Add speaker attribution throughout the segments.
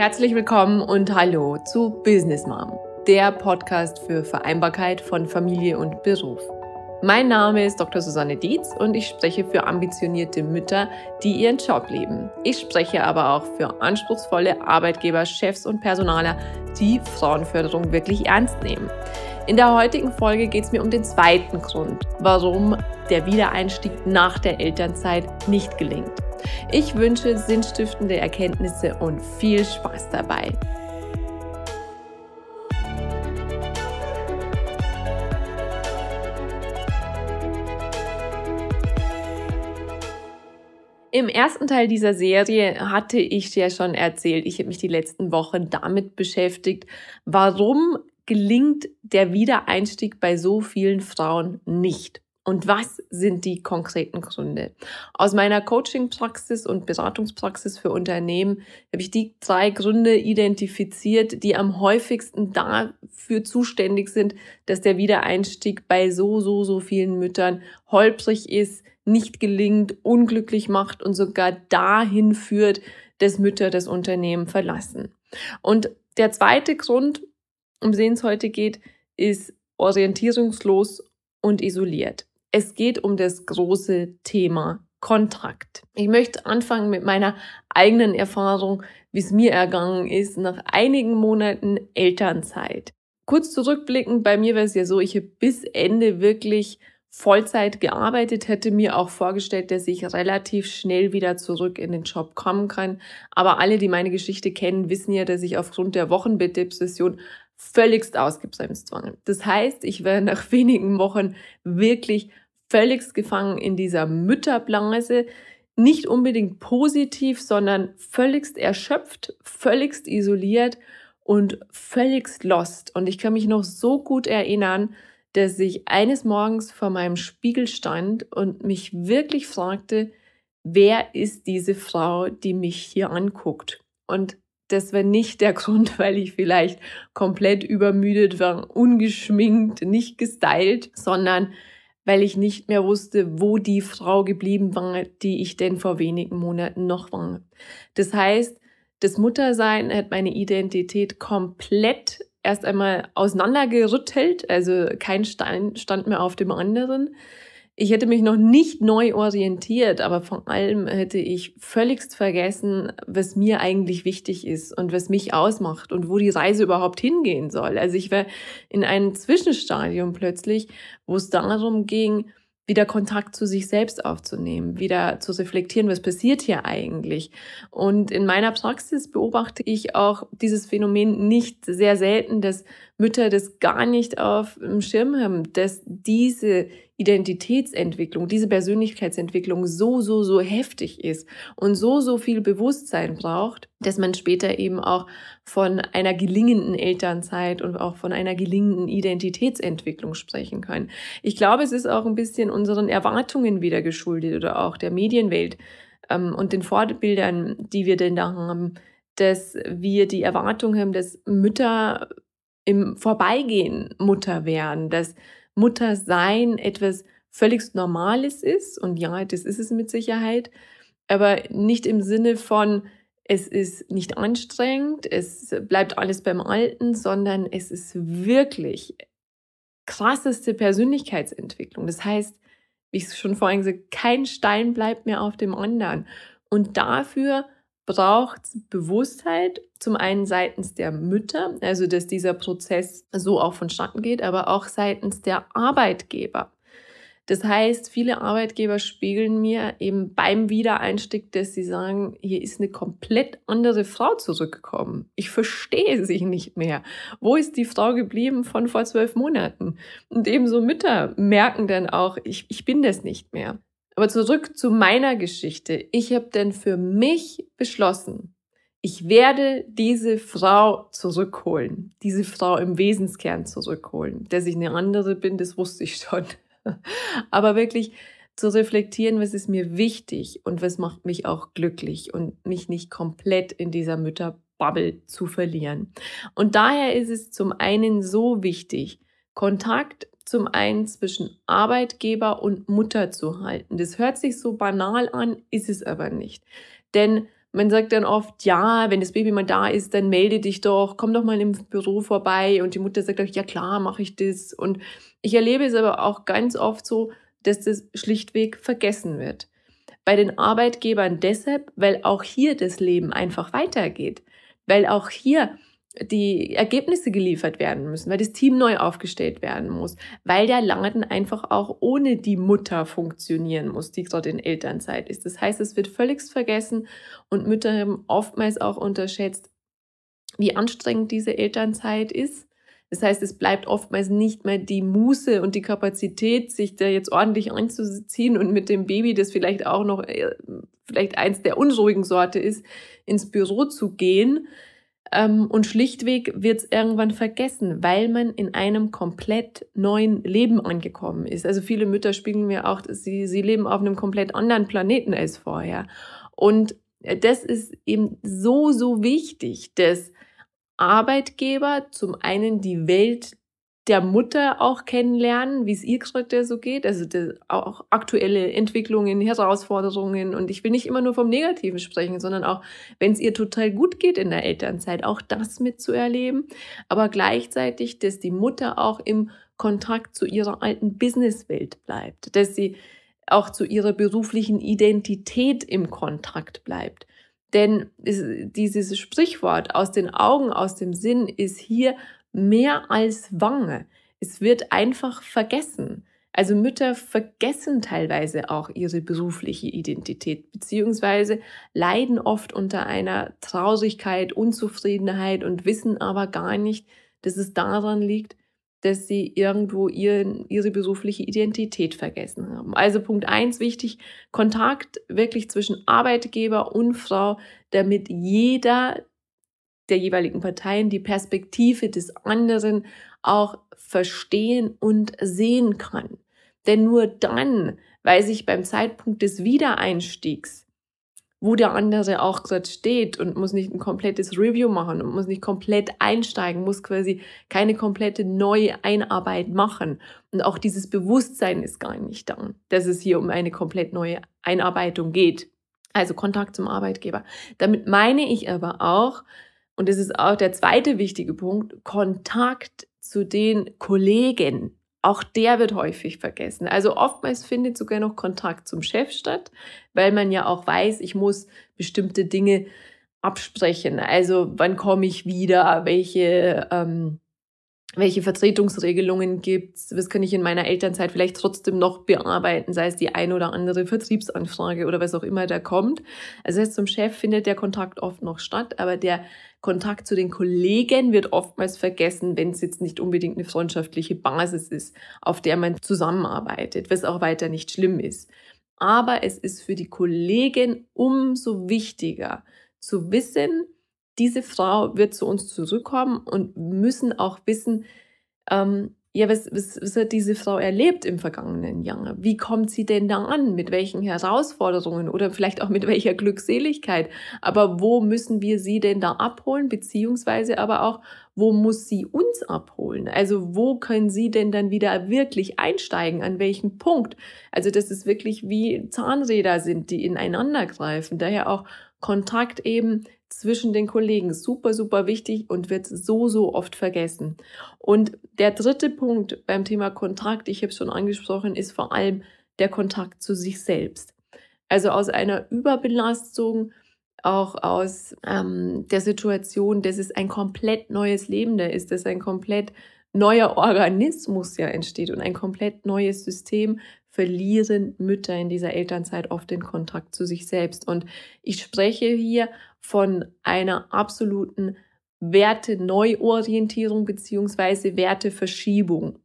Speaker 1: Herzlich willkommen und hallo zu Business Mom, der Podcast für Vereinbarkeit von Familie und Beruf. Mein Name ist Dr. Susanne Dietz und ich spreche für ambitionierte Mütter, die ihren Job lieben. Ich spreche aber auch für anspruchsvolle Arbeitgeber, Chefs und Personaler, die Frauenförderung wirklich ernst nehmen. In der heutigen Folge geht es mir um den zweiten Grund, warum der Wiedereinstieg nach der Elternzeit nicht gelingt. Ich wünsche sinnstiftende Erkenntnisse und viel Spaß dabei. Im ersten Teil dieser Serie hatte ich ja schon erzählt, ich habe mich die letzten Wochen damit beschäftigt, warum gelingt der Wiedereinstieg bei so vielen Frauen nicht. Und was sind die konkreten Gründe? Aus meiner Coaching-Praxis und Beratungspraxis für Unternehmen habe ich die drei Gründe identifiziert, die am häufigsten dafür zuständig sind, dass der Wiedereinstieg bei so, so, so vielen Müttern holprig ist, nicht gelingt, unglücklich macht und sogar dahin führt, dass Mütter das Unternehmen verlassen. Und der zweite Grund, um den es heute geht, ist orientierungslos und isoliert. Es geht um das große Thema Kontrakt. Ich möchte anfangen mit meiner eigenen Erfahrung, wie es mir ergangen ist nach einigen Monaten Elternzeit. Kurz zurückblickend, bei mir war es ja so, ich habe bis Ende wirklich Vollzeit gearbeitet, hätte mir auch vorgestellt, dass ich relativ schnell wieder zurück in den Job kommen kann. Aber alle, die meine Geschichte kennen, wissen ja, dass ich aufgrund der Wochenbettdepression völligst ausgebremst war. Das heißt, ich war nach wenigen Wochen wirklich völligst gefangen in dieser Mütterblase, nicht unbedingt positiv, sondern völligst erschöpft, völligst isoliert und völligst lost. Und ich kann mich noch so gut erinnern, dass ich eines Morgens vor meinem Spiegel stand und mich wirklich fragte, wer ist diese Frau, die mich hier anguckt? Und das war nicht der Grund, weil ich vielleicht komplett übermüdet war, ungeschminkt, nicht gestylt, sondern weil ich nicht mehr wusste, wo die Frau geblieben war, die ich denn vor wenigen Monaten noch war. Das heißt, das Muttersein hat meine Identität komplett erst einmal auseinandergerüttelt, also kein Stein stand mehr auf dem anderen. Ich hätte mich noch nicht neu orientiert, aber vor allem hätte ich völligst vergessen, was mir eigentlich wichtig ist und was mich ausmacht und wo die Reise überhaupt hingehen soll. Also ich war in einem Zwischenstadium plötzlich, wo es darum ging, wieder Kontakt zu sich selbst aufzunehmen, wieder zu reflektieren, was passiert hier eigentlich. Und in meiner Praxis beobachte ich auch dieses Phänomen nicht sehr selten, dass Mütter das gar nicht auf dem Schirm haben, dass diese Identitätsentwicklung, diese Persönlichkeitsentwicklung so, so, so heftig ist und so, so viel Bewusstsein braucht, dass man später eben auch von einer gelingenden Elternzeit und auch von einer gelingenden Identitätsentwicklung sprechen kann. Ich glaube, es ist auch ein bisschen unseren Erwartungen wieder geschuldet oder auch der Medienwelt ähm, und den Vorbildern, die wir denn da haben, dass wir die Erwartung haben, dass Mütter im Vorbeigehen Mutter werden, dass Muttersein etwas völlig Normales ist. Und ja, das ist es mit Sicherheit. Aber nicht im Sinne von, es ist nicht anstrengend, es bleibt alles beim Alten, sondern es ist wirklich krasseste Persönlichkeitsentwicklung. Das heißt, wie ich es schon vorhin gesagt, kein Stein bleibt mehr auf dem anderen. Und dafür braucht Bewusstheit, zum einen seitens der Mütter, also dass dieser Prozess so auch vonstatten geht, aber auch seitens der Arbeitgeber. Das heißt, viele Arbeitgeber spiegeln mir eben beim Wiedereinstieg, dass sie sagen, hier ist eine komplett andere Frau zurückgekommen. Ich verstehe sie nicht mehr. Wo ist die Frau geblieben von vor zwölf Monaten? Und ebenso Mütter merken dann auch, ich, ich bin das nicht mehr. Aber zurück zu meiner Geschichte. Ich habe dann für mich beschlossen, ich werde diese Frau zurückholen, diese Frau im Wesenskern zurückholen. Dass ich eine andere bin, das wusste ich schon. Aber wirklich zu reflektieren, was ist mir wichtig und was macht mich auch glücklich und mich nicht komplett in dieser Mütterbubble zu verlieren. Und daher ist es zum einen so wichtig, Kontakt zum einen zwischen Arbeitgeber und Mutter zu halten. Das hört sich so banal an, ist es aber nicht. Denn Man sagt dann oft, ja, wenn das Baby mal da ist, dann melde dich doch, komm doch mal im Büro vorbei. Und die Mutter sagt auch, ja klar, mache ich das. Und ich erlebe es aber auch ganz oft so, dass das schlichtweg vergessen wird. Bei den Arbeitgebern deshalb, weil auch hier das Leben einfach weitergeht. Weil auch hier die Ergebnisse geliefert werden müssen, weil das Team neu aufgestellt werden muss, weil der Laden einfach auch ohne die Mutter funktionieren muss, die gerade in Elternzeit ist. Das heißt, es wird völlig vergessen und Mütter haben oftmals auch unterschätzt, wie anstrengend diese Elternzeit ist. Das heißt, es bleibt oftmals nicht mehr die Muße und die Kapazität, sich da jetzt ordentlich anzuziehen und mit dem Baby, das vielleicht auch noch äh, vielleicht eins der unruhigen Sorte ist, ins Büro zu gehen und schlichtweg wird es irgendwann vergessen, weil man in einem komplett neuen Leben angekommen ist. Also viele Mütter spiegeln mir auch, sie, sie leben auf einem komplett anderen Planeten als vorher. Und das ist eben so, so wichtig, dass Arbeitgeber zum einen die Welt der Mutter auch kennenlernen, wie es ihr gerade so geht, also auch aktuelle Entwicklungen, Herausforderungen. Und ich will nicht immer nur vom Negativen sprechen, sondern auch, wenn es ihr total gut geht in der Elternzeit, auch das mitzuerleben. Aber gleichzeitig, dass die Mutter auch im Kontakt zu ihrer alten Businesswelt bleibt, dass sie auch zu ihrer beruflichen Identität im Kontakt bleibt. Denn dieses Sprichwort aus den Augen, aus dem Sinn ist hier mehr als Wange. Es wird einfach vergessen. Also Mütter vergessen teilweise auch ihre berufliche Identität, beziehungsweise leiden oft unter einer Traurigkeit, Unzufriedenheit und wissen aber gar nicht, dass es daran liegt, dass sie irgendwo ihren, ihre berufliche Identität vergessen haben. Also Punkt eins wichtig, Kontakt wirklich zwischen Arbeitgeber und Frau, damit jeder der jeweiligen Parteien die Perspektive des anderen auch verstehen und sehen kann. Denn nur dann weiß ich beim Zeitpunkt des Wiedereinstiegs, wo der andere auch gerade steht und muss nicht ein komplettes Review machen und muss nicht komplett einsteigen, muss quasi keine komplette neue Einarbeit machen. Und auch dieses Bewusstsein ist gar nicht da, dass es hier um eine komplett neue Einarbeitung geht. Also Kontakt zum Arbeitgeber. Damit meine ich aber auch, und das ist auch der zweite wichtige Punkt, Kontakt zu den Kollegen. Auch der wird häufig vergessen. Also oftmals findet sogar noch Kontakt zum Chef statt, weil man ja auch weiß, ich muss bestimmte Dinge absprechen. Also wann komme ich wieder, welche ähm, welche Vertretungsregelungen gibt's, was kann ich in meiner Elternzeit vielleicht trotzdem noch bearbeiten, sei es die ein oder andere Vertriebsanfrage oder was auch immer da kommt. Also heißt, zum Chef findet der Kontakt oft noch statt, aber der Kontakt zu den Kollegen wird oftmals vergessen, wenn es jetzt nicht unbedingt eine freundschaftliche Basis ist, auf der man zusammenarbeitet, was auch weiter nicht schlimm ist. Aber es ist für die Kollegen umso wichtiger zu wissen, diese Frau wird zu uns zurückkommen und müssen auch wissen, ähm, ja, was, was, was hat diese Frau erlebt im vergangenen Jahr? Wie kommt sie denn da an? Mit welchen Herausforderungen oder vielleicht auch mit welcher Glückseligkeit? Aber wo müssen wir sie denn da abholen? Beziehungsweise aber auch, wo muss sie uns abholen? Also wo können sie denn dann wieder wirklich einsteigen? An welchem Punkt? Also dass es wirklich wie Zahnräder sind, die ineinander greifen. Daher auch Kontakt eben zwischen den Kollegen super, super wichtig und wird so, so oft vergessen. Und der dritte Punkt beim Thema Kontakt, ich habe es schon angesprochen, ist vor allem der Kontakt zu sich selbst. Also aus einer Überbelastung, auch aus ähm, der Situation, dass es ein komplett neues Leben da ist, dass ein komplett neuer Organismus ja entsteht und ein komplett neues System, verlieren Mütter in dieser Elternzeit oft den Kontakt zu sich selbst. Und ich spreche hier von einer absoluten Werte-Neuorientierung beziehungsweise Werteverschiebung.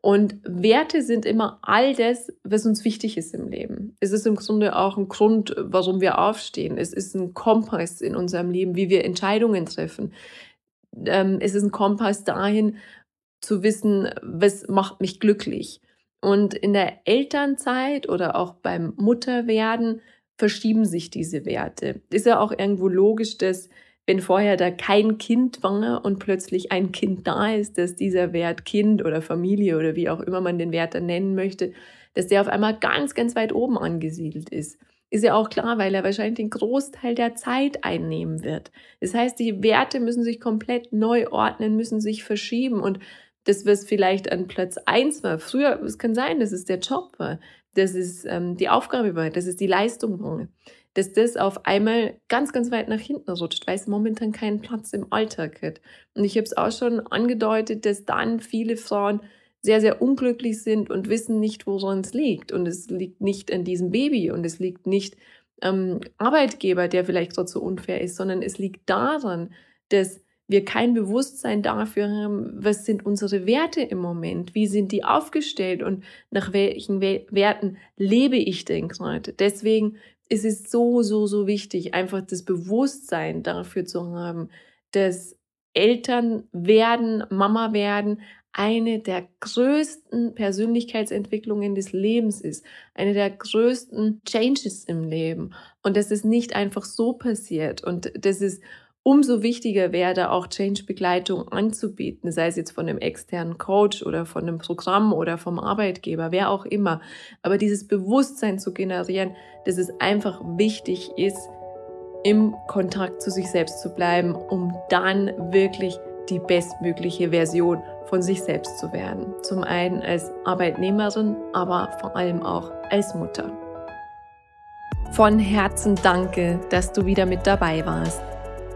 Speaker 1: Und Werte sind immer all das, was uns wichtig ist im Leben. Es ist im Grunde auch ein Grund, warum wir aufstehen. Es ist ein Kompass in unserem Leben, wie wir Entscheidungen treffen. Ähm, es ist ein Kompass dahin, zu wissen, was macht mich glücklich. Und in der Elternzeit oder auch beim Mutterwerden verschieben sich diese Werte. Ist ja auch irgendwo logisch, dass wenn vorher da kein Kind war und plötzlich ein Kind da ist, dass dieser Wert Kind oder Familie oder wie auch immer man den Wert dann nennen möchte, dass der auf einmal ganz, ganz weit oben angesiedelt ist. ist ja auch klar, weil er wahrscheinlich den Großteil der Zeit einnehmen wird. Das heißt, die Werte müssen sich komplett neu ordnen, müssen sich verschieben und das, was vielleicht an Platz eins war, früher, es kann sein, dass es der Job war, dass es ähm, die Aufgabe war, dass es die Leistung war, dass das auf einmal ganz, ganz weit nach hinten rutscht, weil es momentan keinen Platz im Alltag hat. Und ich habe es auch schon angedeutet, dass dann viele Frauen sehr, sehr unglücklich sind und wissen nicht, woran es liegt. Und es liegt nicht an diesem Baby und es liegt nicht am Arbeitgeber, der vielleicht dort so unfair ist, sondern es liegt daran, dass wir kein Bewusstsein dafür haben, was sind unsere Werte im Moment, wie sind die aufgestellt? Und nach welchen Werten lebe ich denn gerade. Deswegen ist es so, so, so wichtig, einfach das Bewusstsein dafür zu haben, dass Eltern werden, Mama werden, eine der größten Persönlichkeitsentwicklungen des Lebens ist, eine der größten Changes im Leben. Und dass es nicht einfach so passiert. Und dass es umso wichtiger wäre, auch Change-Begleitung anzubieten, sei es jetzt von einem externen Coach oder von einem Programm oder vom Arbeitgeber, wer auch immer. Aber dieses Bewusstsein zu generieren, dass es einfach wichtig ist, im Kontakt zu sich selbst zu bleiben, um dann wirklich die bestmögliche Version von sich selbst zu werden. Zum einen als Arbeitnehmerin, aber vor allem auch als Mutter. Von Herzen danke, dass du wieder mit dabei warst.